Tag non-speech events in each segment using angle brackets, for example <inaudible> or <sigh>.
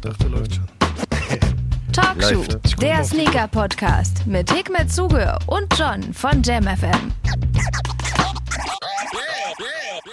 Dachte, läuft schon. <laughs> Talkshow, der Sneaker-Podcast mit Hikmet Zuge und John von JamFM.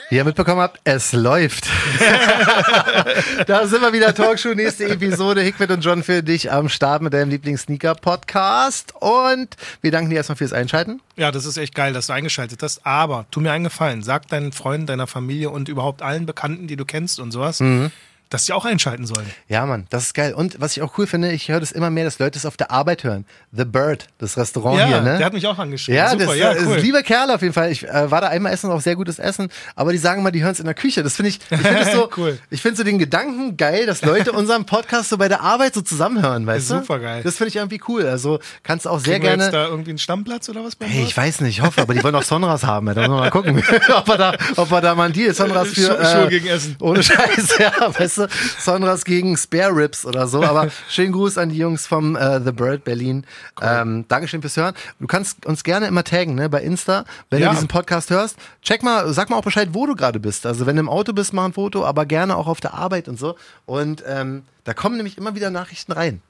Wie ihr mitbekommen habt, es läuft. <laughs> da sind wir wieder, Talkshow, nächste Episode. Hickmet und John für dich am Start mit deinem Lieblings-Sneaker-Podcast. Und wir danken dir erstmal fürs Einschalten. Ja, das ist echt geil, dass du eingeschaltet hast. Aber tu mir einen Gefallen. Sag deinen Freunden, deiner Familie und überhaupt allen Bekannten, die du kennst und sowas, Mhm. Dass sie auch einschalten sollen. Ja, Mann, das ist geil. Und was ich auch cool finde, ich höre das immer mehr, dass Leute es auf der Arbeit hören. The Bird, das Restaurant ja, hier, ne? der hat mich auch angeschrieben. Ja, Super, das ja, ist cool. ein lieber Kerl auf jeden Fall. Ich äh, war da einmal essen, auch sehr gutes Essen. Aber die sagen mal, die hören es in der Küche. Das finde ich, ich finde so, <laughs> Cool. ich finde so den Gedanken geil, dass Leute unseren Podcast so bei der Arbeit so zusammenhören, weißt du? Super geil. Das finde ich irgendwie cool. Also kannst du auch sehr Kriegen gerne. jetzt da irgendwie einen Stammplatz oder was Hey, ich weiß nicht, ich hoffe, aber die wollen auch Sonras haben. Da müssen wir mal gucken, <laughs> ob wir da, ob wir da mal einen Deal. Sonras für. Schuhe gegen Essen. Ohne Scheiß, <laughs> ja, weißt du. Sonras gegen Spare Ribs oder so. Aber <laughs> schönen Gruß an die Jungs vom äh, The Bird Berlin. Ähm, Dankeschön fürs Hören. Du kannst uns gerne immer taggen, ne, bei Insta, wenn Ja. du diesen Podcast hörst. Check mal, sag mal auch Bescheid, wo du gerade bist. Also wenn du im Auto bist, mach ein Foto, aber gerne auch auf der Arbeit und so. Und ähm, da kommen nämlich immer wieder Nachrichten rein.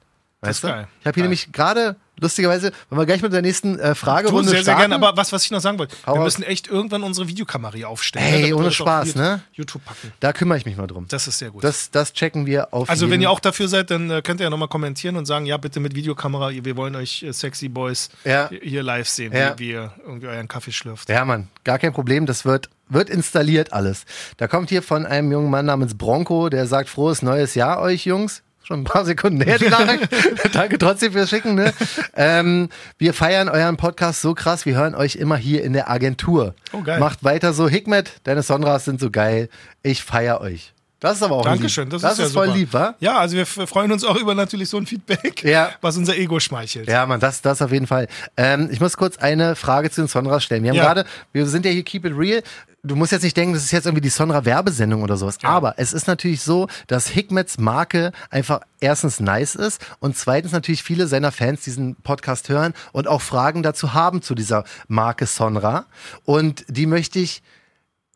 Das Weißt ist du? geil. Ich habe hier Geil. nämlich gerade, lustigerweise, wenn wir gleich mit der nächsten äh, Du, Fragerunde sehr, sehr starten. gerne. Aber was, was ich noch sagen wollte, Hau wir raus. müssen echt irgendwann unsere Videokamera hier aufstellen. Hey, ne, ohne das auf Spaß, ne? YouTube packen. Da kümmere ich mich mal drum. Das ist sehr gut. Das, das checken wir auf also jeden wenn ihr auch dafür seid, dann äh, könnt ihr ja nochmal kommentieren und sagen, ja, bitte mit Videokamera, wir wollen euch äh, Sexy Boys Ja. hier- hier live sehen, Ja. wie, wie ihr irgendwie euren Kaffee schlürft. Ja, Mann, gar kein Problem. Das wird, wird installiert alles. Da kommt hier von einem jungen Mann namens Bronco, der sagt, frohes neues Jahr euch, Jungs. Schon ein paar Sekunden her, die Nachricht. <laughs> Danke trotzdem fürs Schicken. Ne? Ähm, wir feiern euren Podcast so krass. Wir hören euch immer hier in der Agentur. Oh, geil. Macht weiter so. Hikmet, deine Sonras sind so geil. Ich feier euch. Das ist aber auch Dankeschön, lieb. das, das ist, ja voll super. lieb, wa? Ja, also wir freuen uns auch über natürlich so ein Feedback, Ja. was unser Ego schmeichelt. Ja, man, das, das auf jeden Fall. Ähm, ich muss kurz eine Frage zu den Sonras stellen. Wir haben Ja. gerade, wir sind ja hier Keep It Real. Du musst jetzt nicht denken, das ist jetzt irgendwie die Sonra-Werbesendung oder sowas. Aber es ist natürlich so, dass Hikmets Marke einfach erstens nice ist und zweitens natürlich viele seiner Fans diesen Podcast hören und auch Fragen dazu haben zu dieser Marke Sonra. Und die möchte ich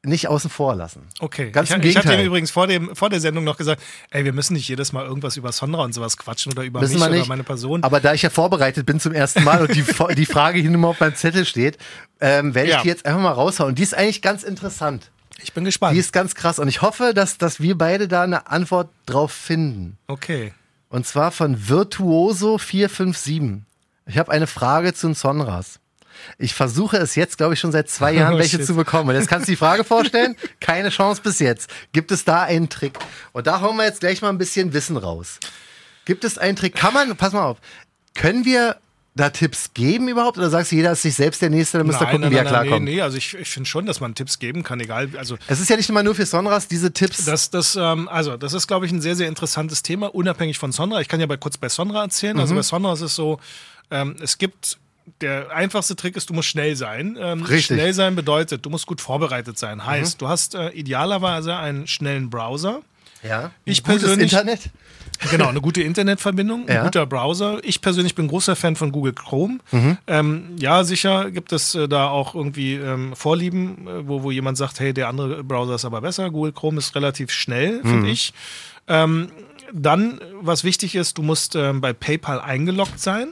nicht außen vor lassen. Okay, Ganz ich, im ich hatte Gegenteil. ihm übrigens vor, dem, vor der Sendung noch gesagt, ey, wir müssen nicht jedes Mal irgendwas über Sonra und sowas quatschen oder über Müssen mich wir oder nicht. meine Person. Aber da ich ja vorbereitet bin zum ersten Mal und die, <laughs> die Frage hier nur mal auf meinem Zettel steht, ähm, werde ich Ja. die jetzt einfach mal raushauen. Und die ist eigentlich ganz interessant. ich bin gespannt. Die ist ganz krass. Und ich hoffe, dass, dass wir beide da eine Antwort drauf finden. okay. Und zwar von Virtuoso457. Ich habe eine Frage zu den Sonras. Ich versuche es jetzt, glaube ich, schon seit zwei <laughs> Jahren, Oh, welche shit. zu bekommen. Und jetzt kannst du die Frage vorstellen. <laughs> Keine Chance bis jetzt. Gibt es da einen Trick? Und da hauen wir jetzt gleich mal ein bisschen Wissen raus. Gibt es einen Trick? Kann man, pass mal auf, können wir da Tipps geben überhaupt? Oder sagst du, jeder ist sich selbst der Nächste, dann müsst ihr gucken, nein, wie er nein, nein, klarkommt? nee, nee, also ich, ich finde schon, dass man Tipps geben kann, egal, also Es ist ja nicht immer nur für Sonras, diese Tipps. Das, das, ähm, also, das ist, glaube ich, ein sehr, sehr interessantes Thema, unabhängig von Sonra. Ich kann ja bei, kurz bei Sonra erzählen. Mhm. Also bei Sonra ist es so, ähm, es gibt, der einfachste Trick ist, du musst schnell sein. Ähm, Richtig. Mhm. Schnell sein bedeutet, du musst gut vorbereitet sein. Heißt, du hast äh, idealerweise einen schnellen Browser. ja. Ich Gutes persönlich- Internet. Genau, eine gute Internetverbindung, ein Ja. guter Browser. Ich persönlich bin großer Fan von Google Chrome. Mhm. Ähm, ja, sicher gibt es äh, da auch irgendwie ähm, Vorlieben, äh, wo, wo jemand sagt, hey, der andere Browser ist aber besser. Google Chrome ist relativ schnell, Mhm. finde ich. Ähm, dann, was wichtig ist, du musst ähm, bei PayPal eingeloggt sein.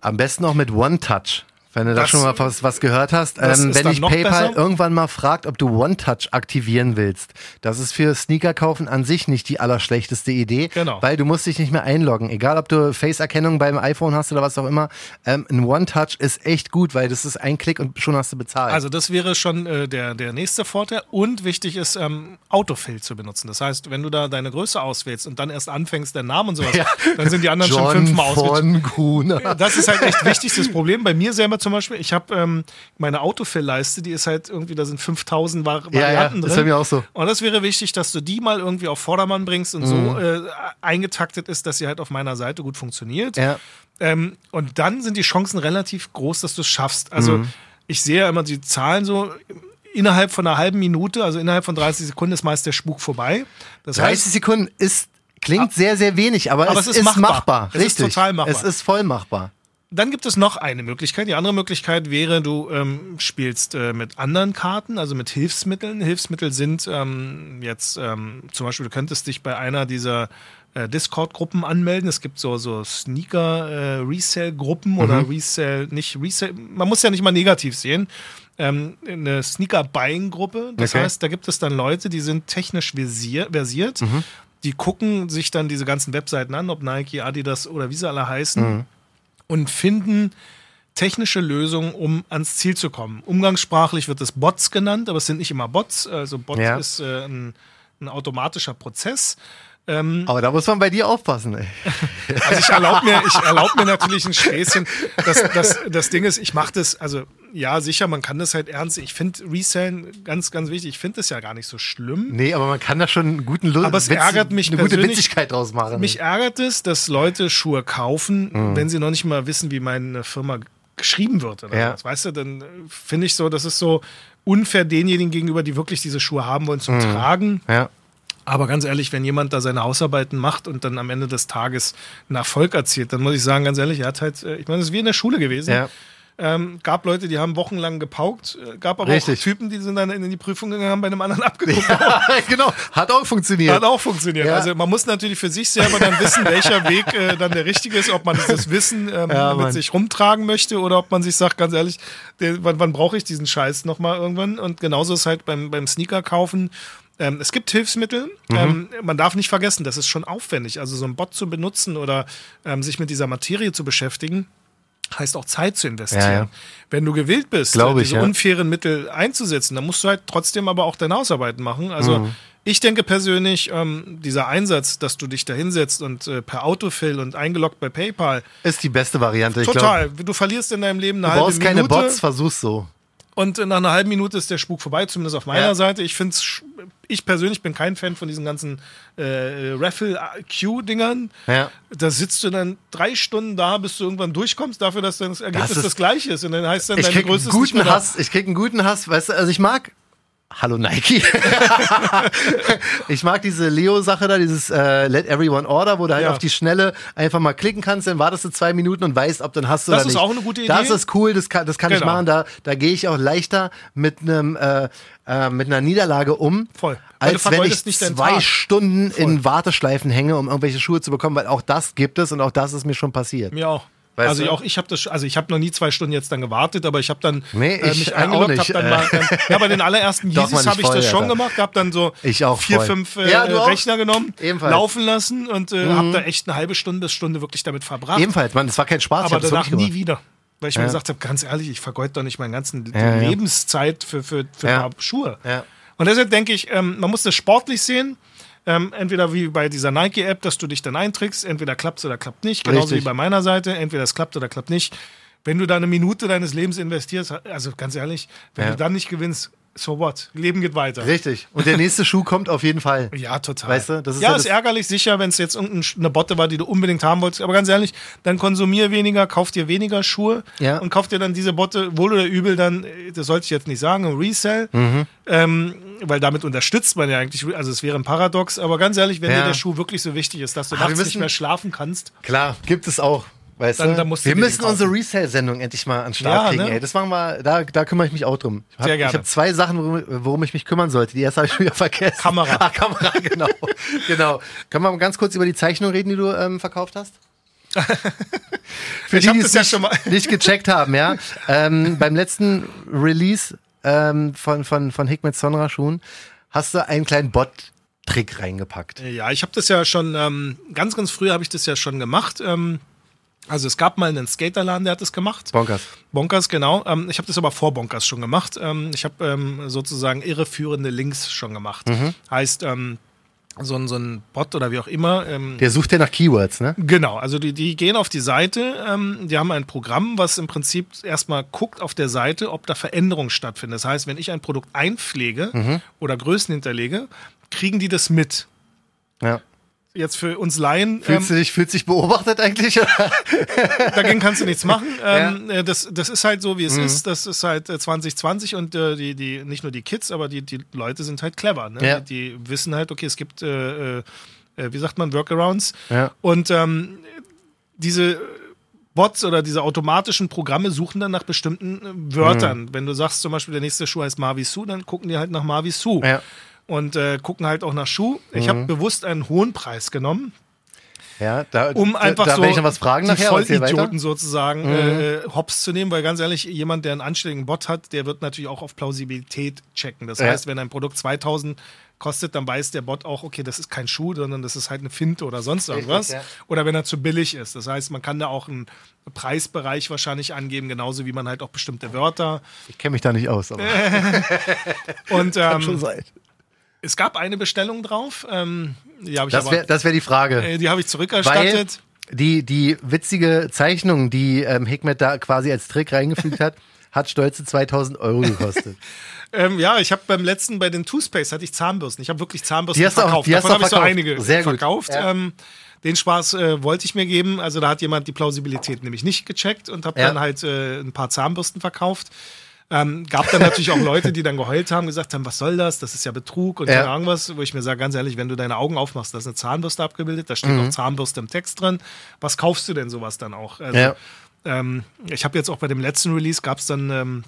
Am besten auch mit One-Touch. Wenn du da schon mal was, was gehört hast. Ähm, wenn dich PayPal besser. irgendwann mal fragt, ob du One-Touch aktivieren willst. Das ist für Sneaker kaufen an sich nicht die allerschlechteste Idee. Genau. Weil du musst dich nicht mehr einloggen. Egal, ob du Face-Erkennung beim iPhone hast oder was auch immer. Ähm, ein One-Touch ist echt gut, weil das ist ein Klick und schon hast du bezahlt. Also das wäre schon äh, der, der nächste Vorteil. Und wichtig ist, ähm, Autofill zu benutzen. Das heißt, wenn du da deine Größe auswählst und dann erst anfängst, den Namen und sowas, <laughs> Ja. dann sind die anderen schon John fünfmal ausgewählt. Das ist halt echt <laughs> wichtig, das Problem. Bei mir selber zum Beispiel, ich habe ähm, meine Autofill-Leiste, die ist halt irgendwie, da sind 5000 Vari Ja, ja, Varianten das ist drin. mir auch so. Und das wäre wichtig, dass du die mal irgendwie auf Vordermann bringst und Mhm. so äh, eingetaktet ist, dass sie halt auf meiner Seite gut funktioniert. Ja. Ähm, und dann sind die Chancen relativ groß, dass du es schaffst. Also Mhm. ich sehe ja immer die Zahlen so. Innerhalb von einer halben Minute, also innerhalb von 30 Sekunden, ist meist der Spuk vorbei. Das 30 Sekunden ist, klingt sehr, sehr wenig, aber, Aber es, es ist ist machbar. machbar. Es ist Richtig. total machbar. Es ist voll machbar. Dann gibt es noch eine Möglichkeit. Die andere Möglichkeit wäre, du ähm, spielst äh, mit anderen Karten, also mit Hilfsmitteln. Hilfsmittel sind ähm, jetzt ähm, zum Beispiel, du könntest dich bei einer dieser äh, Discord-Gruppen anmelden. Es gibt so, so Sneaker-Resale-Gruppen oder Mhm. Resale, nicht Resale, man muss ja nicht mal negativ sehen. Ähm, eine Sneaker-Buying-Gruppe. Das Okay. heißt, da gibt es dann Leute, die sind technisch versier versiert. Mhm. Die gucken sich dann diese ganzen Webseiten an, ob Nike, Adidas oder wie sie alle heißen, Mhm. Und finden technische Lösungen, um ans Ziel zu kommen. Umgangssprachlich wird es Bots genannt, aber es sind nicht immer Bots. Also Bot Ja. ist äh, ein, ein automatischer Prozess. Ähm, Aber da muss man bei dir aufpassen, ey. <laughs> also ich erlaube mir, ich erlaub mir natürlich ein Späßchen. Das, das, das Ding ist, ich mache das, also ja, sicher, man kann das halt ernst. Ich finde Resellen ganz, ganz wichtig. Ich finde das ja gar nicht so schlimm. Nee, aber man kann da schon einen guten Lu Aber es ärgert mich eine gute Witzigkeit draus machen. Mich ärgert es, dass Leute Schuhe kaufen, Mhm. wenn sie noch nicht mal wissen, wie meine Firma geschrieben wird oder Ja. was. Weißt du, dann äh, finde ich so, das ist so unfair denjenigen gegenüber, die wirklich diese Schuhe haben wollen zum Tragen. ja. Aber ganz ehrlich, wenn jemand da seine Hausarbeiten macht und dann am Ende des Tages einen Erfolg erzielt, dann muss ich sagen, ganz ehrlich, er hat halt, äh, ich meine, es ist wie in der Schule gewesen. Ja. Ähm, gab Leute, die haben wochenlang gepaukt, äh, gab aber Richtig. auch Typen, die sind dann in die Prüfung gegangen, haben bei einem anderen <laughs> abgeguckt. <laughs> genau, hat auch funktioniert. Hat auch funktioniert. Ja. Also man muss natürlich für sich selber dann wissen, welcher <laughs> Weg äh, dann der richtige ist, ob man dieses Wissen ähm, Ja, mit sich rumtragen möchte oder ob man sich sagt, ganz ehrlich, der, wann, wann brauche ich diesen Scheiß nochmal irgendwann? Und genauso ist halt beim, beim Sneaker kaufen. Ähm, es gibt Hilfsmittel. Mhm. Ähm, man darf nicht vergessen, das ist schon aufwendig. Also so ein Bot zu benutzen oder ähm, sich mit dieser Materie zu beschäftigen, heißt auch Zeit zu investieren. Ja, ja. Wenn du gewillt bist, Glaube äh, ich, diese ja. unfairen Mittel einzusetzen, dann musst du halt trotzdem aber auch deine Hausarbeiten machen. Also Mhm. ich denke persönlich, ähm, dieser Einsatz, dass du dich da hinsetzt und äh, per Autofill und eingeloggt bei PayPal, Ist die beste Variante. Ich glaub, total. du verlierst in deinem Leben eine du halbe brauchst keine Minute Bots, versuch's so. Und nach einer halben Minute ist der Spuk vorbei, zumindest auf meiner Ja. Seite. Ich finde ich persönlich bin kein Fan von diesen ganzen äh, Raffle-Q-Dingern. Ja. Da sitzt du dann drei Stunden da, bis du irgendwann durchkommst, dafür, dass dann das Ergebnis ist- das gleiche ist. Und dann heißt dann, Ich deine Größe ist da. Hass, ich krieg einen guten Hass, weißt du, also ich mag Hallo Nike. <laughs> ich mag diese Leo-Sache da, dieses äh, Let Everyone Order, wo du halt Ja. auf die Schnelle einfach mal klicken kannst, dann wartest du zwei Minuten und weißt, ob dann hast du Das oder ist nicht. auch eine gute Das Idee. ist cool, das kann, das kann ich Genau. machen. Da, da gehe ich auch leichter mit einem äh, äh, mit einer Niederlage um, Voll. Weil als wenn ich zwei Tag. Stunden in Warteschleifen hänge, um irgendwelche Schuhe zu bekommen, weil auch das gibt es und auch das ist mir schon passiert. Mir auch. Weißt also du? auch ich habe das, also ich habe noch nie zwei Stunden jetzt dann gewartet, aber ich habe dann Nee, äh, ich mich auch eingeloggt, habe dann äh. mal, dann, <laughs> ja, bei den allerersten Yeezys habe ich das schon Alter. gemacht, habe dann so vier, voll. fünf äh, Ja? Rechner genommen, Ebenfalls. laufen lassen und äh, habe da echt eine halbe Stunde bis Stunde wirklich damit verbracht. Ebenfalls, man, das war kein Spaß. aber danach nie wieder. Weil ich mir gesagt habe, ganz ehrlich, ich vergeude doch nicht meine ganzen Ja, ja. Lebenszeit für, für, für Ja. ein paar Schuhe. Ja. Und deshalb denke ich, ähm, man muss das sportlich sehen. Ähm, entweder wie bei dieser Nike-App, dass du dich dann einträgst, entweder klappt oder klappt nicht. Genauso Richtig. wie bei meiner Seite, entweder es klappt oder klappt nicht. Wenn du da eine Minute deines Lebens investierst, also ganz ehrlich, wenn Ja. du dann nicht gewinnst, so what? Leben geht weiter. Richtig. Und der nächste Schuh kommt auf jeden Fall. <laughs> Ja, total. Weißt du, das ist ja, ja ist ärgerlich, sicher, wenn es jetzt irgendeine Botte war, die du unbedingt haben wolltest. Aber ganz ehrlich, dann konsumier weniger, kauf dir weniger Schuhe Ja. und kauf dir dann diese Botte, wohl oder übel, dann, äh, das sollte ich jetzt nicht sagen, im Resell. Mhm. Ähm, weil damit unterstützt man ja eigentlich, also es wäre ein Paradox. Aber ganz ehrlich, wenn Ja. dir der Schuh wirklich so wichtig ist, dass du Aber wir nachts nicht müssen- mehr schlafen kannst, Klar, gibt es auch. Weißt Dann- du? dann wir müssen unsere Resale-Sendung endlich mal an den Start Ja, kriegen, ne? ey. Das machen wir, da, da kümmere ich mich auch drum. Ich habe hab zwei Sachen, worum, worum ich mich kümmern sollte. Die erste habe ich schon wieder vergessen. Kamera. <laughs> Ah, Kamera, genau. genau. Können wir mal ganz kurz über die Zeichnung reden, die du ähm, verkauft hast? <laughs> Für Ich die, die das es ja nicht, mal- <laughs> nicht gecheckt haben, ja. ähm, beim letzten Release ähm, von, von, von Hikmet Sonra Schuhen hast du einen kleinen Bot-Trick reingepackt. Ja, ich habe das ja schon, ähm, ganz, ganz früh habe ich das ja schon gemacht. Ähm, also es gab mal einen Skaterladen, der hat das gemacht. Bonkers. Bonkers, genau. Ähm, ich habe das aber vor Bonkers schon gemacht. Ähm, ich habe ähm, sozusagen irreführende Links schon gemacht. Mhm. Heißt, ähm, so, ein, so ein Bot oder wie auch immer. Ähm, Der sucht ja nach Keywords, ne? Genau, also die, die gehen auf die Seite, ähm, die haben ein Programm, was im Prinzip erstmal guckt auf der Seite, ob da Veränderungen stattfinden. Das heißt, wenn ich ein Produkt einpflege Mhm. oder Größen hinterlege, kriegen die das mit. Ja. Jetzt für uns Laien, ähm, Fühlst du dich, fühlst dich beobachtet eigentlich? <laughs> dagegen kannst du nichts machen. Ähm, äh, das, das ist halt so, wie es ist. Das ist halt äh, 2020 und äh, die, die, nicht nur die Kids, aber die, die Leute sind halt clever. Ne? Ja. Die, die wissen halt, okay, es gibt, äh, äh, äh, wie sagt man, Workarounds. Ja. Und ähm, diese Bots oder diese automatischen Programme suchen dann nach bestimmten äh, Wörtern. Mhm. Wenn du sagst zum Beispiel, der nächste Schuh heißt Mavisu, dann gucken die halt nach Mavisu. Ja. Mhm. Und äh, gucken halt auch nach Schuh. Ich habe bewusst einen hohen Preis genommen. Ja, da, um einfach da so werde ich noch was fragen die nachher. Mhm. Vollidioten sozusagen äh, hops zu nehmen, weil ganz ehrlich, jemand, der einen anständigen Bot hat, der wird natürlich auch auf Plausibilität checken. Das Ja. heißt, wenn ein Produkt 2000 kostet, dann weiß der Bot auch, okay, das ist kein Schuh, sondern das ist halt eine Finte oder sonst irgendwas. ja. Oder wenn er zu billig ist. Das heißt, man kann da auch einen Preisbereich wahrscheinlich angeben, genauso wie man halt auch bestimmte Wörter. Ich kenne mich da nicht aus, aber <laughs> <laughs> Und kann schon ähm, sein. Es gab eine Bestellung drauf, ähm, die habe ich Das wäre wär die Frage. äh, die habe ich Weil zurückerstattet. die, die witzige Zeichnung, die ähm, Hikmet da quasi als Trick reingefügt hat, <laughs> hat stolze 2000 Euro gekostet. <laughs> Ähm, ja, ich habe beim letzten, bei den Two-Space hatte ich Zahnbürsten. Ich habe wirklich Zahnbürsten Die hast du auch- verkauft. die Davon habe ich so verkauft. einige Sehr gut. verkauft. Ja. Ähm, den Spaß äh, wollte ich mir geben. Also da hat jemand die Plausibilität nämlich nicht gecheckt und habe Ja. dann halt äh, ein paar Zahnbürsten verkauft. Ähm, gab dann natürlich auch Leute, die dann geheult haben, gesagt haben, was soll das? Das ist ja Betrug und Ja. keine Ahnung was, wo ich mir sage, ganz ehrlich, wenn du deine Augen aufmachst, da ist eine Zahnbürste abgebildet, da steht Mhm. auch Zahnbürste im Text drin. Was kaufst du denn sowas dann auch? Also, Ja. ähm, ich habe jetzt auch bei dem letzten Release gab es dann, ähm,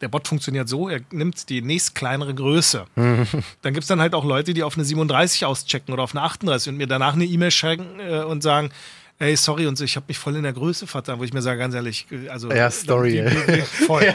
der Bot funktioniert so, er nimmt die nächst kleinere Größe. Dann gibt es dann halt auch Leute, die auf eine 37 auschecken oder auf eine 38 und mir danach eine E-Mail schicken äh, und sagen, ey, sorry, und so, ich habe mich voll in der Größe vertan, wo ich mir sage, ganz ehrlich, äh, also Ja, Story, die, voll.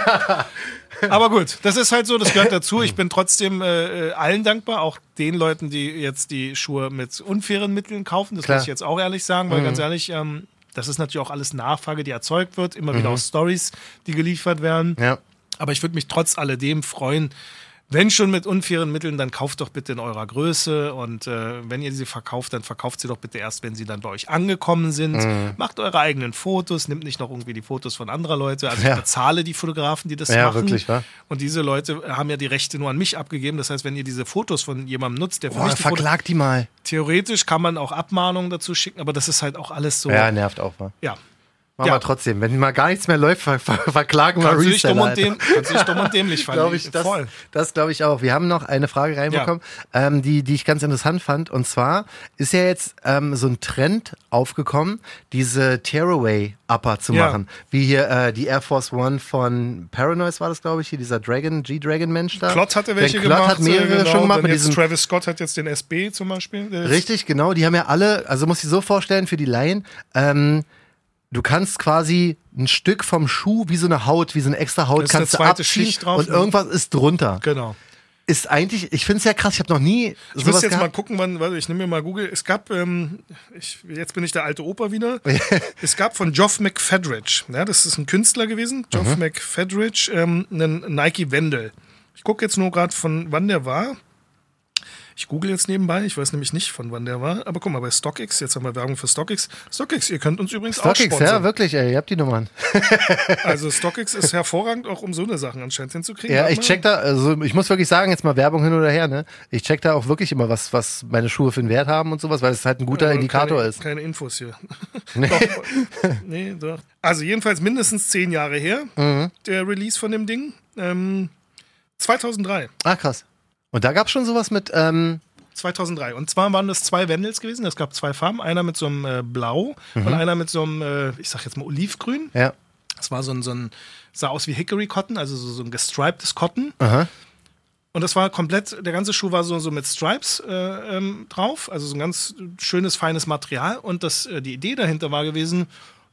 <laughs> Aber gut, das ist halt so, das gehört dazu. Ich bin trotzdem äh, äh, allen dankbar, auch den Leuten, die jetzt die Schuhe mit unfairen Mitteln kaufen. Das Klar. muss ich jetzt auch ehrlich sagen, weil ganz ehrlich, ähm, das ist natürlich auch alles Nachfrage, die erzeugt wird, immer wieder aus Stories, die geliefert werden. Ja. Aber ich würde mich trotz alledem freuen, wenn schon mit unfairen Mitteln, dann kauft doch bitte in eurer Größe und äh, wenn ihr sie verkauft, dann verkauft sie doch bitte erst, wenn sie dann bei euch angekommen sind. Mhm. Macht eure eigenen Fotos, nimmt nicht noch irgendwie die Fotos von anderer Leute. Also Ja. ich bezahle die Fotografen, die das Ja, machen. wirklich, wa? Und diese Leute haben ja die Rechte nur an mich abgegeben. Das heißt, wenn ihr diese Fotos von jemandem nutzt, der für Boah, mich die Fotos, verklag die mal. theoretisch kann man auch Abmahnungen dazu schicken, aber das ist halt auch alles so. Ja, nervt auch mal. ja. Machen Ja. wir trotzdem. Wenn mal gar nichts mehr läuft, ver ver verklagen wir Reseller. kannst du dich dumm und dämlich <laughs> glaube ich, das, Voll. das glaube ich auch. Wir haben noch eine Frage reinbekommen, ähm, die, die ich ganz interessant fand. Und zwar ist ja jetzt ähm, so ein Trend aufgekommen, diese Tearaway Upper zu Ja. machen. Wie hier äh, die Air Force One von Paranoise war das, glaube ich, hier dieser Dragon, G-Dragon Mensch da. Klott hatte welche Klott gemacht. hat mehrere äh, genau, schon gemacht mit diesem Travis Scott hat jetzt den SB zum Beispiel. Richtig, genau. Die haben ja alle, also muss ich so vorstellen für die Laien, ähm, du kannst quasi ein Stück vom Schuh wie so eine Haut, wie so eine extra Haut, ist kannst du abziehen Schicht drauf, und ne? irgendwas ist drunter. Genau. Ist eigentlich, ich finde es ja krass, ich habe noch nie Ich muss jetzt mal gehabt. gucken, wann, warte, ich nehme mir mal Google. Es gab, ähm, ich, jetzt bin ich der alte Opa wieder. <laughs> es gab von Geoff McFedridge, ja, das ist ein Künstler gewesen, Geoff Mhm. McFedridge, ähm, einen Nike Wendel. Ich gucke jetzt nur gerade von wann der war. Ich google jetzt nebenbei, ich weiß nämlich nicht, von wann der war. Aber guck mal, bei StockX, jetzt haben wir Werbung für StockX. StockX, ihr könnt uns übrigens auch StockX, ja, wirklich, ey, ihr habt die Nummern. <laughs> Also StockX ist hervorragend, auch um so eine Sachen anscheinend hinzukriegen. Ja, ich check da, also ich muss wirklich sagen, jetzt mal Werbung hin oder her, ne? Ich check da auch wirklich immer, was, was meine Schuhe für einen Wert haben und sowas, weil es halt ein guter Aber Indikator keine, ist. Keine Infos hier. <laughs> doch, nee, doch. Also jedenfalls mindestens zehn Jahre her, Mhm. der Release von dem Ding. Ähm, 2003. Ah, krass. Und da gab es schon sowas mit, ähm, 2003. Und zwar waren das zwei Wendels gewesen. Es gab zwei Farben. Einer mit so einem äh, Blau Mhm. und einer mit so einem, äh, ich sag jetzt mal Olivgrün. ja, Das war so ein, so ein, sah aus wie Hickory Cotton, also so, so ein gestriptes Cotton. aha. Und das war komplett, der ganze Schuh war so, so mit Stripes äh, ähm, drauf, also so ein ganz schönes, feines Material. Und das, äh, die Idee dahinter war gewesen,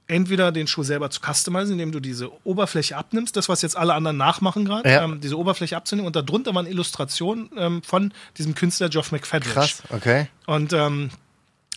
entweder den Schuh selber zu customizen, indem du diese Oberfläche abnimmst, das, was jetzt alle anderen nachmachen gerade, Ja. ähm, diese Oberfläche abzunehmen. Und darunter waren Illustrationen ähm, von diesem Künstler Geoff McFadridge. Krass, okay. Und ähm,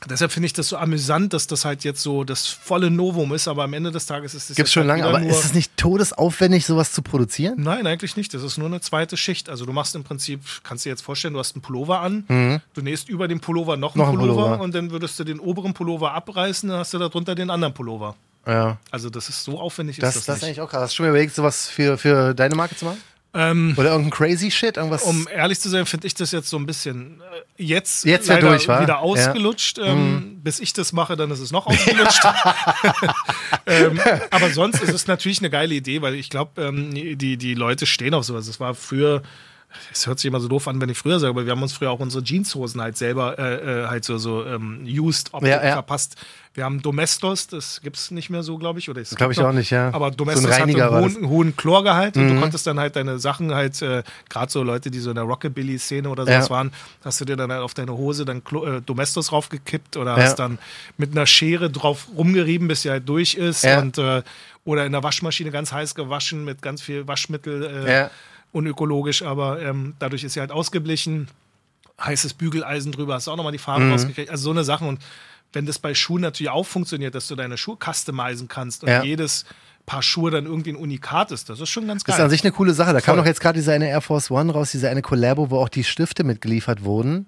deshalb finde ich das so amüsant, dass das halt jetzt so das volle Novum ist, aber am Ende des Tages ist es Gibt's schon halt lange, aber ist es nicht todesaufwendig, sowas zu produzieren? Nein, eigentlich nicht. Das ist nur eine zweite Schicht. Also du machst im Prinzip, kannst du dir jetzt vorstellen, du hast einen Pullover an, du nähst über den Pullover noch, Mhm. Noch einen Pullover, Pullover. und dann würdest du den oberen Pullover abreißen, dann hast du darunter den anderen Pullover. Ja. Also das ist so aufwendig Das, ist das das, ist eigentlich auch krass. Hast du schon überlegt, sowas für, für deine Marke zu machen? Ähm, Oder irgendein crazy Shit? Irgendwas? um ehrlich zu sein, finde ich das jetzt so ein bisschen äh, jetzt, Jetzt leider durch, wieder Ja. ausgelutscht. Ähm, Bis ich das mache, dann ist es noch ausgelutscht. <laughs> <laughs> ähm, aber sonst ist es natürlich eine geile Idee, weil ich glaube, ähm, die, die Leute stehen auf sowas. Es war früher es hört sich immer so doof an, wenn ich früher sage, aber wir haben uns früher auch unsere Jeanshosen halt selber äh, äh, halt so, so ähm, used Optik Ja, ja. verpasst. Wir haben Domestos, das gibt's nicht mehr so, glaube ich. Oder es Glaub gibt ich noch, auch nicht, ja. Aber So ein Domestos hatte einen hohen. Mhm. hohen Chlorgehalt und du konntest dann halt deine Sachen halt, äh, gerade so Leute, die so in der Rockabilly-Szene oder sowas Ja. waren, hast du dir dann halt auf deine Hose dann Clo äh, Domestos raufgekippt oder hast dann mit einer Schere drauf rumgerieben, bis sie halt durch ist und äh, oder in der Waschmaschine ganz heiß gewaschen mit ganz viel Waschmittel. Äh, Ja. Unökologisch, aber ähm, dadurch ist sie halt ausgeblichen. Heißes Bügeleisen drüber, hast du auch nochmal die Farbe Mhm. rausgekriegt. Also so eine Sache. Und wenn das bei Schuhen natürlich auch funktioniert, dass du deine Schuhe customizen kannst und Ja. jedes Paar Schuhe dann irgendwie ein Unikat ist, das ist schon ganz Das geil. ist an sich eine coole Sache. Da kam Voll. doch jetzt gerade diese eine Air Force One raus, diese eine Collabo, wo auch die Stifte mitgeliefert wurden.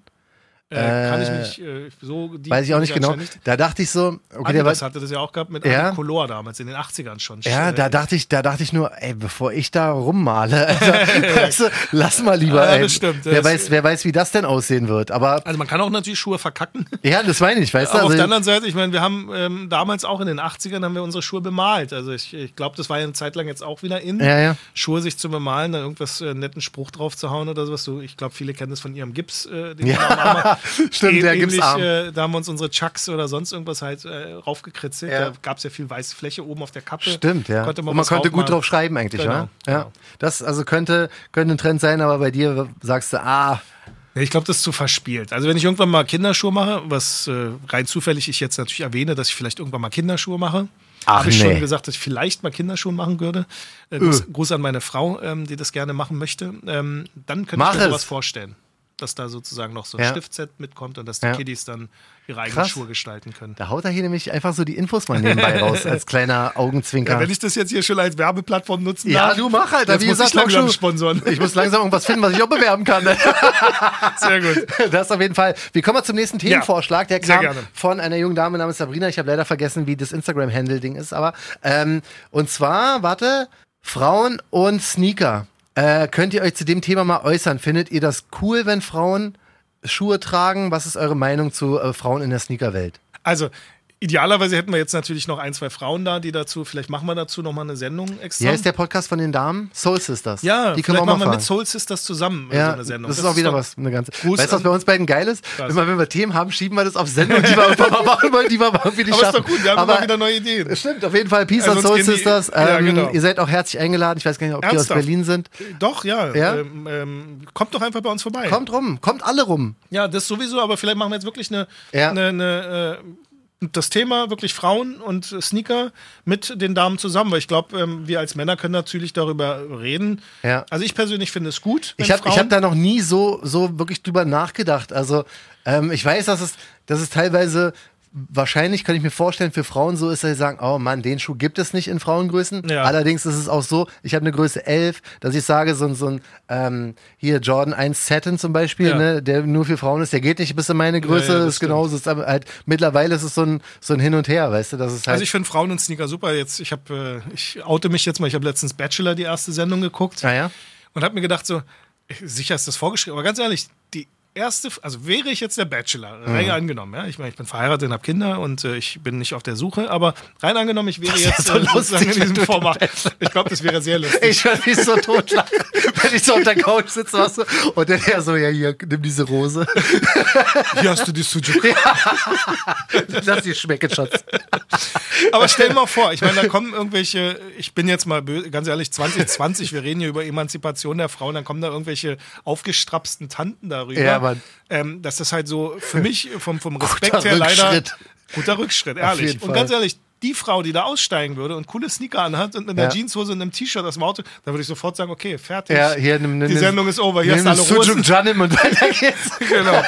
Äh, kann ich äh, mich äh, so die Weiß ich auch nicht genau. Da dachte ich so, okay, der Adidas hatte das ja auch gehabt mit Ja. Color damals in den 80ern schon. ja, Äh, da dachte ich, da dachte ich nur, ey, bevor ich da rummale, <laughs> also, <laughs> du, lass mal lieber. Ja, ey. das stimmt. Wer weiß, wer weiß, wie das denn aussehen wird. Aber also man kann auch natürlich Schuhe verkacken. <laughs> ja, das meine ich, weißt du. Aber auf Also, der anderen Seite, ich meine, wir haben ähm, damals auch in den 80ern haben wir unsere Schuhe bemalt. Also ich, ich glaube, das war ja eine Zeit lang jetzt auch wieder in. Ja, ja. Schuhe sich zu bemalen, dann irgendwas äh, netten Spruch drauf zu hauen oder sowas. So, ich glaube, viele kennen das von ihrem Gips. Äh, den Ja, Arm <laughs> stimmt, der Ähnlich, Gipsarm. Äh, da haben wir uns unsere Chucks oder sonst irgendwas halt äh, raufgekritzelt. Ja. Da gab es ja viel weiße Fläche oben auf der Kappe. Stimmt, ja. Konnte man Und man was konnte gut drauf schreiben eigentlich, Genau, oder? Ja. genau. Das also könnte, könnte ein Trend sein, aber bei dir sagst du, ah, Ich glaube, das ist zu verspielt. Also wenn ich irgendwann mal Kinderschuhe mache, was äh, rein zufällig ich jetzt natürlich erwähne, dass ich vielleicht irgendwann mal Kinderschuhe mache, Ach, habe ich nee. schon gesagt, dass ich vielleicht mal Kinderschuhe machen würde. Äh, Gruß, Gruß an meine Frau, ähm, die das gerne machen möchte. Ähm, dann könnte Mach ich mir sowas vorstellen. Dass da sozusagen noch so ein Ja. Stiftset mitkommt und dass die Ja. Kiddies dann ihre eigenen Krass. Schuhe gestalten können. da haut er hier nämlich einfach so die Infos mal nebenbei <laughs> raus, als kleiner Augenzwinker. Ja, wenn ich das jetzt hier schon als Werbeplattform nutzen Ja, darf. du mach halt. Jetzt Wie muss gesagt, ich langsam sponsoren. Ich muss langsam irgendwas finden, was ich auch bewerben kann. <laughs> Sehr gut. Das auf jeden Fall. Wir kommen mal zum nächsten Themenvorschlag. Der kam von einer jungen Dame namens Sabrina. Ich habe leider vergessen, wie das Instagram-Handle-Ding ist. Aber ähm, und zwar, warte, Frauen und Sneaker. Äh, könnt ihr euch zu dem Thema mal äußern? Findet ihr das cool, wenn Frauen Schuhe tragen? Was ist eure Meinung zu äh, Frauen in der Sneakerwelt? Also, idealerweise hätten wir jetzt natürlich noch ein, zwei Frauen da, die dazu, vielleicht machen wir dazu nochmal eine Sendung extra. Wie heißt der Podcast von den Damen? Soul Sisters. Ja, die können wir machen wir mit. Soul Sisters zusammen Ja, so eine Sendung. das ist auch wieder was, eine ganze. Gruß weißt du, was bei uns beiden geil ist? Was? Immer wenn wir Themen haben, schieben wir das auf Sendung, die wir machen wollen, die wir irgendwie nicht Aber ist schaffen. doch gut, wir haben Aber immer wieder neue Ideen. Stimmt, auf jeden Fall. Peace Also Soul die- Sisters. Ja, Ähm, genau. Ihr seid auch herzlich eingeladen. Ich weiß gar nicht, ob die aus Ernsthaft? Berlin sind. Doch, ja. Ja? Ähm, ähm, kommt doch einfach bei uns vorbei. Kommt rum, kommt alle rum. Ja, das sowieso, aber vielleicht machen wir jetzt wirklich eine, Ja. eine, eine äh, das Thema wirklich Frauen und Sneaker mit den Damen zusammen, weil ich glaube, ähm, wir als Männer können natürlich darüber reden. Ja. Also ich persönlich finde es gut. Ich habe hab da noch nie so, so wirklich drüber nachgedacht. Also, ähm, ich weiß, dass es, dass es teilweise, wahrscheinlich kann ich mir vorstellen, für Frauen so ist, dass sie sagen, oh Mann, den Schuh gibt es nicht in Frauengrößen. Ja. Allerdings ist es auch so, ich habe eine Größe 11, dass ich sage, so, ein- so ein, ähm, hier Jordan 1 Satin zum Beispiel, Ja. ne, der nur für Frauen ist, der geht nicht bis in meine Größe, Ja, ja, das ist genauso, ist halt, mittlerweile ist es so ein, so ein Hin und Her, weißt du, das ist halt. Also ich finde Frauen und Sneaker super. Jetzt, ich habe, äh, ich oute mich jetzt mal. Ich habe letztens Bachelor die erste Sendung geguckt naja. und habe mir gedacht so, sicher ist das vorgeschrieben, aber ganz ehrlich, erste, also wäre ich jetzt der Bachelor, rein Mhm. angenommen, ja, ich meine, ich bin verheiratet und habe Kinder und äh, ich bin nicht auf der Suche, aber rein angenommen, ich wäre Das jetzt so äh, lustig, in diesem Format. <laughs> Ich glaube, das wäre sehr lustig. Ich werde mich so totlachen, wenn ich so auf der Couch sitze weißt du, und dann er so, ja, hier, nimm diese Rose. Hier hast du die Suzuki. <laughs> Lass die schmecken, Schatz. Aber stell dir mal vor, ich meine, da kommen irgendwelche, ich bin jetzt mal ganz ehrlich, 2020, wir reden hier über Emanzipation der Frauen, dann kommen da irgendwelche aufgestrapsten Tanten darüber. Ja, Mann. Ähm, dass das halt so für mich vom, vom Respekt Guter her leider. Rückschritt. Guter Rückschritt, ehrlich. Und ganz ehrlich, die Frau, die da aussteigen würde und coole Sneaker anhat und in der Ja. Jeanshose und einem T-Shirt aus dem Auto, da würde ich sofort sagen, okay, fertig. Ja, hier, nimm, nimm, die Sendung ist over, hier nimm hast du alle Rosen. Janim und weiter <laughs> geht's. genau.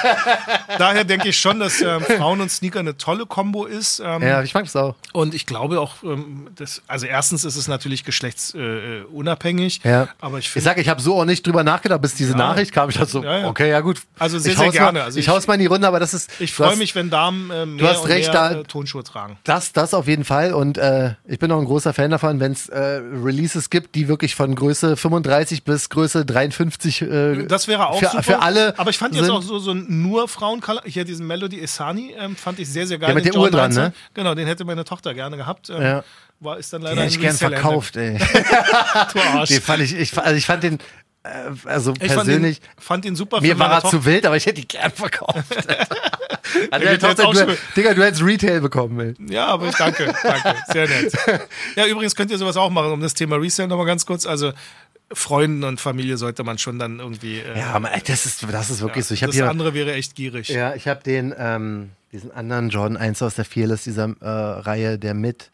Daher denke ich schon, dass ähm, Frauen und Sneaker eine tolle Kombo ist. Ähm, Ja, ich mag das auch. und ich glaube auch, ähm, das, also erstens ist es natürlich geschlechtsunabhängig, äh, unabhängig, Ja. aber ich Ich finde, sag, ich habe so auch nicht drüber nachgedacht, bis diese Nachricht kam. Ich dachte so, Ja, ja. okay, ja gut. Also sehr, sehr gerne. Mal, Also ich, ich- hau's mal in die Runde, aber das ist. ich du freue hast- mich, wenn Damen äh, mehr hast und recht, mehr da- äh, Tonschuhe tragen. Das, das auf jeden Fall. Und äh, ich bin auch ein großer Fan davon, wenn es äh, Releases gibt, die wirklich von Größe 35 bis Größe 53 äh, Das wäre auch für, super. für alle. Aber ich fand jetzt sind. auch so, so ein nur Frauencolor, hier diesen Melody Esani, ähm, fand ich sehr, sehr geil. Ja, mit Den der Uhr dran, 1er. ne? Genau, den hätte meine Tochter gerne gehabt. Ähm, Ja. War, ist dann Den leider hätte ich gern Reseller-Ende. verkauft, ey. <laughs> Du Arsch. Den fand ich, ich, also ich fand den, äh, also Ich fand persönlich, ihn, fand ihn super mir war er Tochter. zu wild, aber ich hätte die gern verkauft. <laughs> <laughs> also, Tochter, auch du, Digga, du hättest Retail bekommen. Ey. Ja, aber ich danke, danke, sehr nett. <laughs> Ja, übrigens könnt ihr sowas auch machen, um das Thema Resale nochmal ganz kurz. Also Freunden und Familie sollte man schon dann irgendwie. Äh, Ja, aber das ist, das ist wirklich so. Ich das hier, andere wäre echt gierig. ja, ich habe den, ähm, diesen anderen Jordan 1 aus der Fearless, dieser äh, Reihe, der mit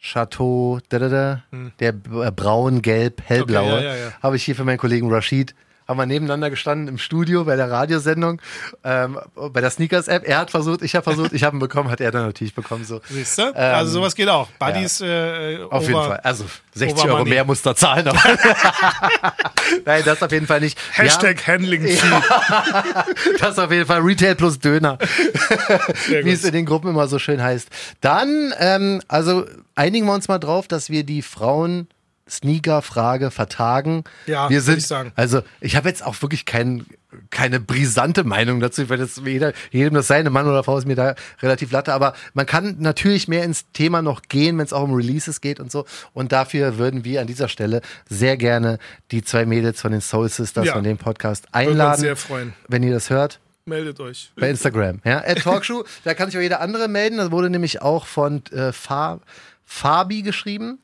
Chateau, da, da, da, der b- äh, braun, gelb, hellblaue, Hm. Okay, ja, ja, ja. habe ich hier für meinen Kollegen Rashid. Haben wir nebeneinander gestanden im Studio bei der Radiosendung, ähm, bei der Sneakers-App. Er hat versucht, ich habe versucht, ich habe ihn bekommen, hat er dann natürlich bekommen. So. Siehst du? also sowas geht auch. Buddies äh, Ähm, Auf jeden over- Fall. Also 60 over Euro mehr muss da zahlen. <laughs> Nein, das auf jeden Fall nicht. Hashtag Handling Fee. haben- das auf jeden Fall Retail plus Döner, wie es in den Gruppen immer so schön heißt. Dann, ähm, also einigen wir uns mal drauf, dass wir die Frauen Sneaker-Frage vertagen. Ja, wir sind, ich sagen. also ich habe jetzt auch wirklich kein, keine brisante Meinung dazu, weil das jeder, jedem das seine Mann oder Frau ist mir da relativ latte, aber man kann natürlich mehr ins Thema noch gehen, wenn es auch um Releases geht und so. Und dafür würden wir an dieser Stelle sehr gerne die zwei Mädels von den Soul Sisters Ja. von dem Podcast Würden wir uns einladen, sehr freuen. wenn ihr das hört. Meldet euch. Bei Instagram, ja. At Talkshow, <laughs> da kann sich auch jeder andere melden. Das wurde nämlich auch von äh, Fa Fabi geschrieben.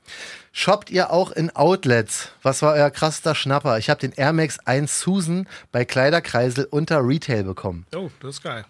Shoppt ihr auch in Outlets? Was war euer krassester Schnapper? Ich habe den Air Max 1 Susan bei Kleiderkreisel unter Retail bekommen. Oh, das ist geil.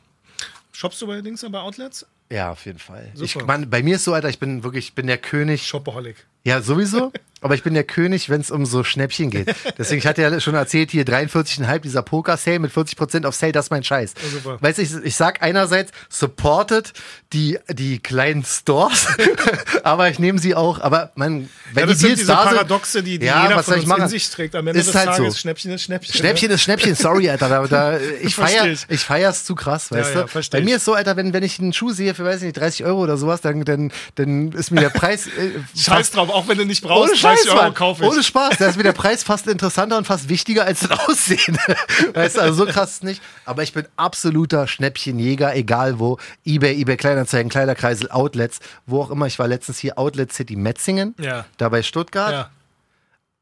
Shoppst du bei Dings bei Outlets? Ja, auf jeden Fall. Ich, Super. man, bei mir ist so, Alter, ich bin wirklich, ich bin der König. Shopaholic. Ja, sowieso. <laughs> Aber ich bin der König, wenn es um so Schnäppchen geht. <laughs> Deswegen, ich hatte ja schon erzählt, hier 43,5 dieser Poker-Sale mit 40% auf Sale, das ist mein Scheiß. super. Weißt du, ich, ich sag einerseits, supportet die, die kleinen Stores, <laughs> aber ich nehme sie auch, aber man, wenn Ja, die das sind Deals diese da Paradoxe, die, die ja, jeder was von soll ich machen? in sich trägt. Am Ende Ist des halt Tages so. Schnäppchen ist Schnäppchen. Schnäppchen ist Schnäppchen, sorry, Alter. Da, da, ich <laughs> feier, ich. feier's zu krass, weißt ja, du? Bei mir ist so, Alter, wenn, wenn ich einen Schuh sehe für, weiß ich nicht, 30 Euro oder sowas, dann, dann, dann ist mir der Preis. Äh, Scheiß drauf, auch wenn du nicht brauchst, 30 Euro kaufe ich. Ohne Spaß. Da ist mir der Preis fast interessanter und fast wichtiger als das Aussehen. <laughs> weißt du, also so krass ist nicht. Aber ich bin absoluter Schnäppchenjäger, egal wo. Ebay, Ebay Kleinanzeigen, Kleiderkreisel, Outlets, wo auch immer. Ich war letztens hier Outlet City Metzingen, Ja. da bei Stuttgart. Ja.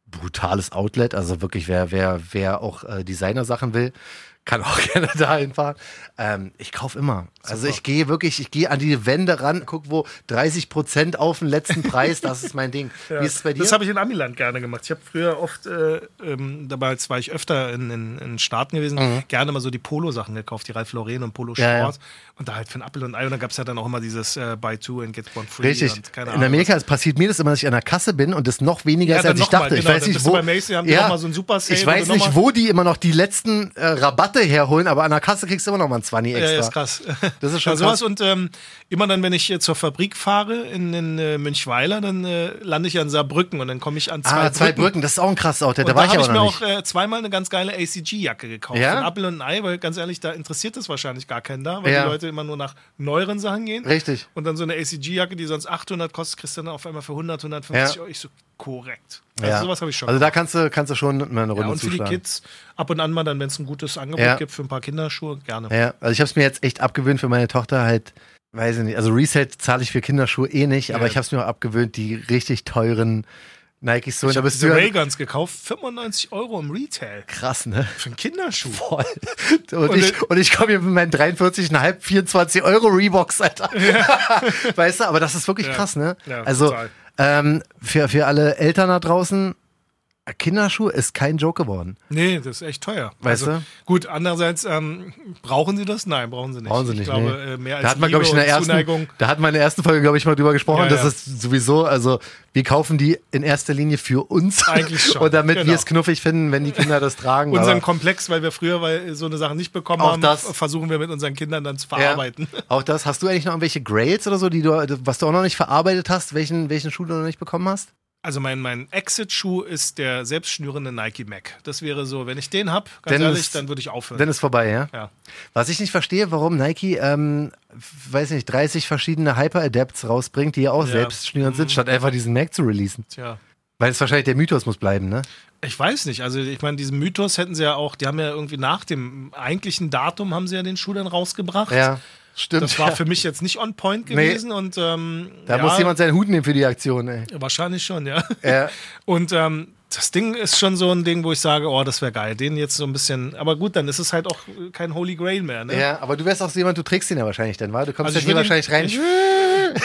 Brutales Outlet. Also wirklich, wer, wer, wer auch äh, Designersachen will, kann auch <laughs> gerne da hinfahren. Ähm, ich kaufe immer. Also ich gehe wirklich, ich gehe an die Wände ran, guck, wo 30 Prozent auf den letzten Preis, das ist mein Ding. <laughs> Ja. Wie ist es bei dir? Das habe ich in Amiland gerne gemacht. Ich habe früher oft, äh, ähm, dabei war ich öfter in, in Staaten gewesen, gerne mal so die Polo-Sachen gekauft, die Ralph Lauren und Polo Mhm. Ja, Sport. Und da halt für ein Apfel und Ei. Und da gab es ja dann auch immer dieses äh, Buy Two and Get One Free. Richtig. In Amerika es passiert mir das immer, dass ich an der Kasse bin und es noch weniger Ja, ist, als ich noch mal, dachte. ich genau, weiß nicht, wo. Macy, Super Sale, Ich weiß nicht, wo die immer noch die letzten äh, Rabatte herholen, aber an der Kasse kriegst du immer noch mal ein 20 Ja, extra. ja, ist krass. <laughs> Das ist schon sowas krass. und ähm, immer dann, wenn ich äh, zur Fabrik fahre in, in äh, Münchweiler, dann äh, lande ich ja in Saarbrücken und dann komme ich an zwei ah, zwei Brücken. Brücken, das ist auch ein krasses Auto. Da Und war da ich ich mir noch auch nicht. äh, zweimal eine ganz geile ACG-Jacke gekauft. Ja? Von Apple und Ei, weil ganz ehrlich, da interessiert es wahrscheinlich gar keinen da, weil Ja. die Leute immer nur nach neueren Sachen gehen. Richtig. Und dann so eine ACG-Jacke, die sonst 800 kostet, kriegst du dann auf einmal für 100, 150 Ja. Euro. Ich so, korrekt. Also Ja. sowas habe ich schon. Also da kannst du, kannst du schon mal eine ja, Runde und für die. Kids ab und an mal dann, wenn es ein gutes Angebot Ja. gibt für ein paar Kinderschuhe, gerne. Ja, also ich habe es mir jetzt echt abgewöhnt für meine Tochter halt, weiß ich nicht, also Reset zahle ich für Kinderschuhe eh nicht, aber Ja. ich habe es mir auch abgewöhnt, die richtig teuren Nikes so. Ich habe diese ja Ray-Guns gekauft, 95 Euro im Retail. krass, ne? Für einen Kinderschuh. Voll. <laughs> Und, Und ich, und ich komme hier mit meinen 43,5, 24 Euro Reeboks, Alter. <laughs> weißt du, aber das ist wirklich Ja. krass, ne? Ja, also total. Ähm, für, für alle Eltern da draußen, Kinderschuh ist kein Joke geworden. Nee, das ist echt teuer. Weißt also, du? Gut, andererseits, ähm, brauchen sie das? Nein, brauchen sie nicht. Brauchen sie nicht. Ich glaube, nee. äh, mehr als da hat man, Liebe glaube ich, in der ersten, Zuneigung. da hat man in der ersten Folge, glaube ich, mal drüber gesprochen. Ja, das ja. ist sowieso, also wir kaufen die in erster Linie für uns. Eigentlich schon, <laughs> Und damit genau. wir es knuffig finden, wenn die Kinder das tragen. Unseren Komplex, weil wir früher weil so eine Sache nicht bekommen Auch haben, das. versuchen wir mit unseren Kindern dann zu ja, verarbeiten. <laughs> auch das. Hast du eigentlich noch irgendwelche Grails oder so, die du, was du auch noch nicht verarbeitet hast, welchen, welchen Schuh du noch nicht bekommen hast? Also mein, mein Exit-Schuh ist der selbstschnürende Nike Mac. Das wäre so, wenn ich den hab, ganz Dann ehrlich, ist- dann würde ich aufhören. Dann ist vorbei, ja? ja. Was ich nicht verstehe, warum Nike, ähm, weiß nicht, 30 verschiedene Hyper-Adapts rausbringt, die ja auch Ja. selbst schnürend sind, statt einfach diesen Mac zu releasen. Tja. Weil es wahrscheinlich der Mythos muss bleiben, ne? Ich weiß nicht. Also ich meine, diesen Mythos hätten sie ja auch, die haben ja irgendwie nach dem eigentlichen Datum haben sie ja den Schuh dann rausgebracht. Ja, stimmt. Das war ja. für mich jetzt nicht on point Nee. gewesen und ähm, Da ja, muss jemand seinen Hut nehmen für die Aktion, ey. wahrscheinlich schon, ja. Ja. <laughs> Und ähm, das Ding ist schon so ein Ding, wo ich sage, oh, das wäre geil. Den jetzt so ein bisschen, aber gut, dann ist es halt auch kein Holy Grail mehr. Ne? Ja, aber du wärst auch so jemand, du trägst den ja wahrscheinlich dann, weil du kommst Also ja ich hier wahrscheinlich rein.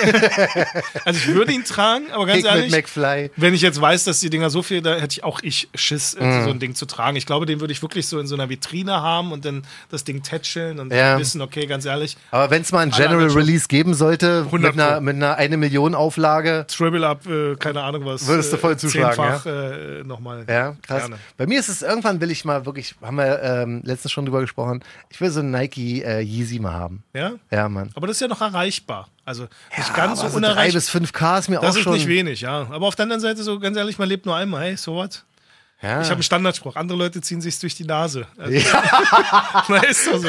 <laughs> Also ich würde ihn tragen, aber ganz mit ehrlich, McFly. wenn ich jetzt weiß, dass die Dinger so viel, da hätte ich auch ich Schiss, Mhm. so ein Ding zu tragen. Ich glaube, den würde ich wirklich so in so einer Vitrine haben und dann das Ding tätscheln und Ja. wissen, okay, ganz ehrlich, Aber wenn es mal ein General. Release geben sollte, mit 100 einer, mit einer 1 Million Auflage, Triple Up, äh, keine Ahnung was. Würdest du voll äh, zuschlagen, Zehnfach äh, nochmal. Ja, krass. Gerne. Bei mir ist es irgendwann, will ich mal wirklich, haben wir ähm, letztens schon drüber gesprochen, ich will so einen Nike äh, Yeezy mal haben. Ja? Ja, Mann. Aber das ist ja noch erreichbar. Also nicht Ja, ganz so so drei unerreichbar. bis 5K ist mir Das auch ist schon. nicht wenig, ja. Aber auf der anderen Seite, so ganz ehrlich, man lebt nur einmal, hey, so was. Ja. Ich habe einen Standardspruch. Andere Leute ziehen sich's durch die Nase. Also, <laughs> Na, ist doch so.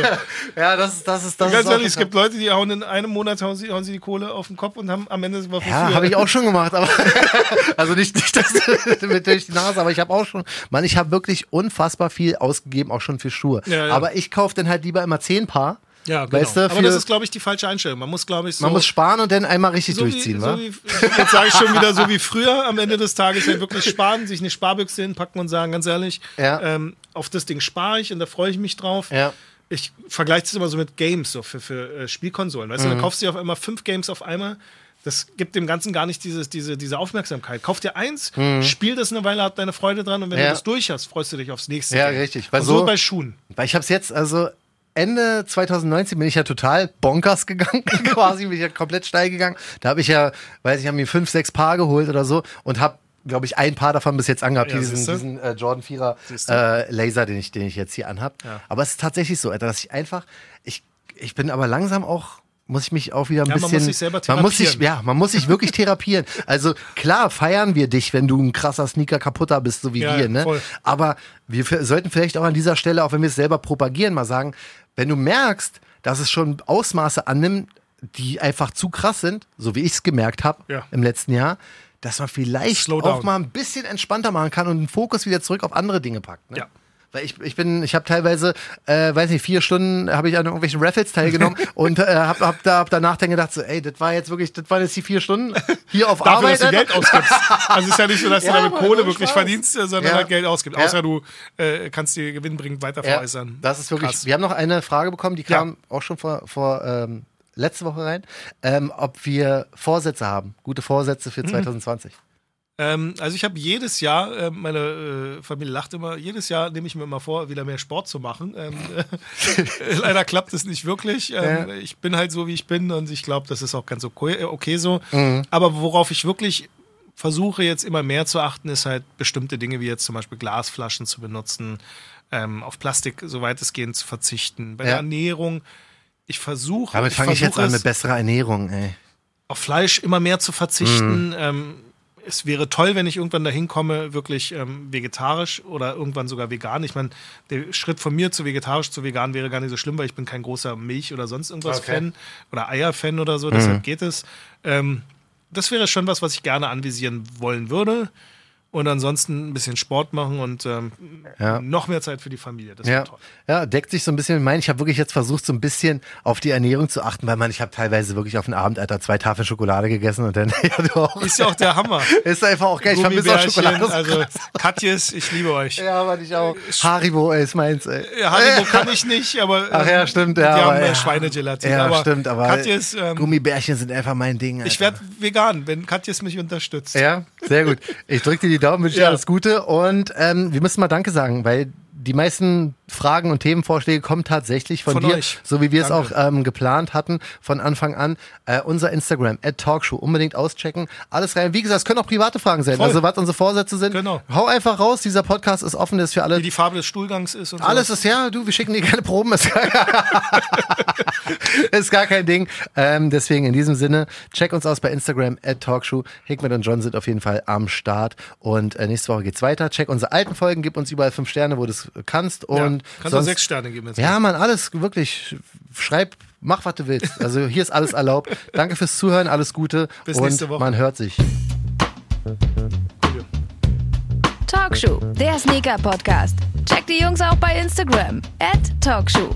ja, das ist, das ist, das ganz ist ehrlich, es gibt Leute, die hauen in einem Monat hauen sie, hauen sie die Kohle auf den Kopf und haben am Ende sogar Ja, habe ich auch schon gemacht, aber <laughs> also nicht, nicht das <laughs> mit durch die Nase, aber ich habe auch schon, Mann, ich habe wirklich unfassbar viel ausgegeben, auch schon für Schuhe. Ja, ja. Aber ich kaufe dann halt lieber immer zehn Paar. Ja, genau. Weißt du, Aber das ist, glaube ich, die falsche Einstellung. Man muss, glaube ich, so. Man muss sparen und dann einmal richtig so durchziehen, wie, wa? so wie, jetzt sage ich schon wieder so wie früher, am Ende des Tages halt wirklich sparen, sich eine Sparbüchse hinpacken und sagen, ganz ehrlich, Ja. ähm, auf das Ding spare ich und da freue ich mich drauf. Ja. Ich vergleiche das immer so mit Games, so für, für äh, Spielkonsolen. Weißt du, Mhm. dann kaufst du dir auf einmal fünf Games auf einmal. Das gibt dem Ganzen gar nicht dieses, diese, diese Aufmerksamkeit. Kauf dir eins, spiel das eine Weile, hab deine Freude dran und wenn Mhm. Ja. du das durch hast, freust du dich aufs nächste. Ja, Game. richtig. Weil Und so so- bei Schuhen. Weil ich habe es jetzt, also Ende 2019 bin ich ja total bonkers gegangen, <laughs> quasi bin ich ja komplett steil gegangen. Da habe ich ja, weiß ich, habe mir fünf, sechs Paar geholt oder so und habe glaube ich, ein Paar davon bis jetzt angehabt. Ja, diesen diesen äh, Jordan 4er Siehste. äh, Laser, den ich, den ich jetzt hier anhab. Ja. Aber es ist tatsächlich so, dass ich einfach, ich, ich bin aber langsam auch, muss ich mich auch wieder ein Ja, man bisschen. muss sich selber man muss sich, therapieren. ja, man muss sich wirklich <laughs> therapieren. Also klar feiern wir dich, wenn du ein krasser Sneaker kaputter bist, so wie Ja, wir, ne? voll. Aber wir sollten vielleicht auch an dieser Stelle, auch wenn wir es selber propagieren, mal sagen, wenn du merkst, dass es schon Ausmaße annimmt, die einfach zu krass sind, so wie ich es gemerkt habe Ja. im letzten Jahr, dass man vielleicht auch mal ein bisschen entspannter machen kann und den Fokus wieder zurück auf andere Dinge packt. Ne? Ja. Weil ich, ich bin, ich habe teilweise, äh, weiß nicht, vier Stunden habe ich an irgendwelchen Raffles teilgenommen <laughs> und äh, habe hab da hab danach dann gedacht, so, ey, das war jetzt wirklich, das waren jetzt die vier Stunden hier auf Dafür, Arbeit. dass du. Geld ausgibst. Also es ist ja nicht so, dass Ja, du damit Kohle wirklich Spaß. verdienst, äh, sondern Ja. halt Geld ausgibst. Ja. Außer du äh, kannst dir gewinnbringend weiter Ja, veräußern. das ist wirklich. Krass. Wir haben noch eine Frage bekommen, die Ja. kam auch schon vor, vor ähm, letzte Woche rein, ähm, ob wir Vorsätze haben, gute Vorsätze Mhm. für 2020. Ähm, also ich habe jedes Jahr, äh, meine äh, Familie lacht immer, jedes Jahr nehme ich mir immer vor, wieder mehr Sport zu machen. Ähm, <laughs> äh, <laughs> leider klappt es nicht wirklich. Ähm, Ja. Ich bin halt so, wie ich bin und ich glaube, das ist auch ganz okay, äh, okay so. Mhm. Aber worauf ich wirklich versuche jetzt immer mehr zu achten, ist halt bestimmte Dinge wie jetzt zum Beispiel Glasflaschen zu benutzen, ähm, auf Plastik soweit es geht zu verzichten. Bei Ja. der Ernährung, ich versuche, Damit fange ich jetzt versuche an es- mit besserer Ernährung, ey. auf Fleisch immer mehr zu verzichten. Mhm. Es wäre toll, wenn ich irgendwann dahin komme, wirklich ähm, vegetarisch oder irgendwann sogar vegan. Ich meine, der Schritt von mir zu vegetarisch zu vegan wäre gar nicht so schlimm, weil ich bin kein großer Milch- oder sonst irgendwas Okay. Fan oder Eier-Fan oder so, Mhm. deshalb geht es. Ähm, das wäre schon was, was ich gerne anvisieren wollen würde. Und ansonsten ein bisschen Sport machen und ähm, Ja. noch mehr Zeit für die Familie. Das Ja, wäre toll. ja, deckt sich so ein bisschen mit meinen. Ich habe wirklich jetzt versucht, so ein bisschen auf die Ernährung zu achten, weil man, ich habe teilweise wirklich auf den Abend, Alter, zwei Tafeln Schokolade gegessen und dann, <laughs> ja, du auch. Ist ja auch der Hammer. <laughs> Ist einfach auch geil. Ich vermisse auch Schokolade. so also. Katjes, ich liebe euch. ja, aber ich auch. Haribo, ey, ist meins, ey. Ja, Haribo kann <laughs> ich nicht, aber. Ach ja, ähm, stimmt, Die ja. haben aber, äh, ja. Schweinegelatin. Ja, aber stimmt, aber Katjes, ähm, Gummibärchen sind einfach mein Ding. ich Alter. werde vegan, wenn Katjes mich unterstützt. Ja, sehr gut. Ich drücke dir die Daumen, wünsche dir Ja. alles Gute und ähm, wir müssen mal Danke sagen, weil die meisten Fragen und Themenvorschläge kommen tatsächlich von, Von dir, euch. so wie wir es auch Danke. ähm, geplant hatten von Anfang an. Äh, unser Instagram, at Talkshow, unbedingt auschecken. Alles rein. Wie gesagt, es können auch private Fragen sein. Voll. Also was unsere Vorsätze sind. Genau. Hau einfach raus, dieser Podcast ist offen, der ist für alle. Wie die Farbe des Stuhlgangs ist und Alles so. ist ja, du, wir schicken dir keine Proben. Ist gar, <laughs> ist gar kein Ding. Ähm, deswegen in diesem Sinne, check uns aus bei Instagram at Talkshow. Hickman und John sind auf jeden Fall am Start. Und äh, nächste Woche geht's weiter. Check unsere alten Folgen, gib uns überall fünf Sterne, wo du kannst. Ja, Und kannst du sonst, sechs Sterne geben jetzt. Ja, Mann, alles wirklich. Schreib, mach, was du willst. Also hier ist alles erlaubt. <laughs> Danke fürs Zuhören, alles Gute. Bis und nächste Woche. man hört sich. Talkshow, der Sneaker-Podcast. Checkt die Jungs auch bei Instagram. At Talkshow.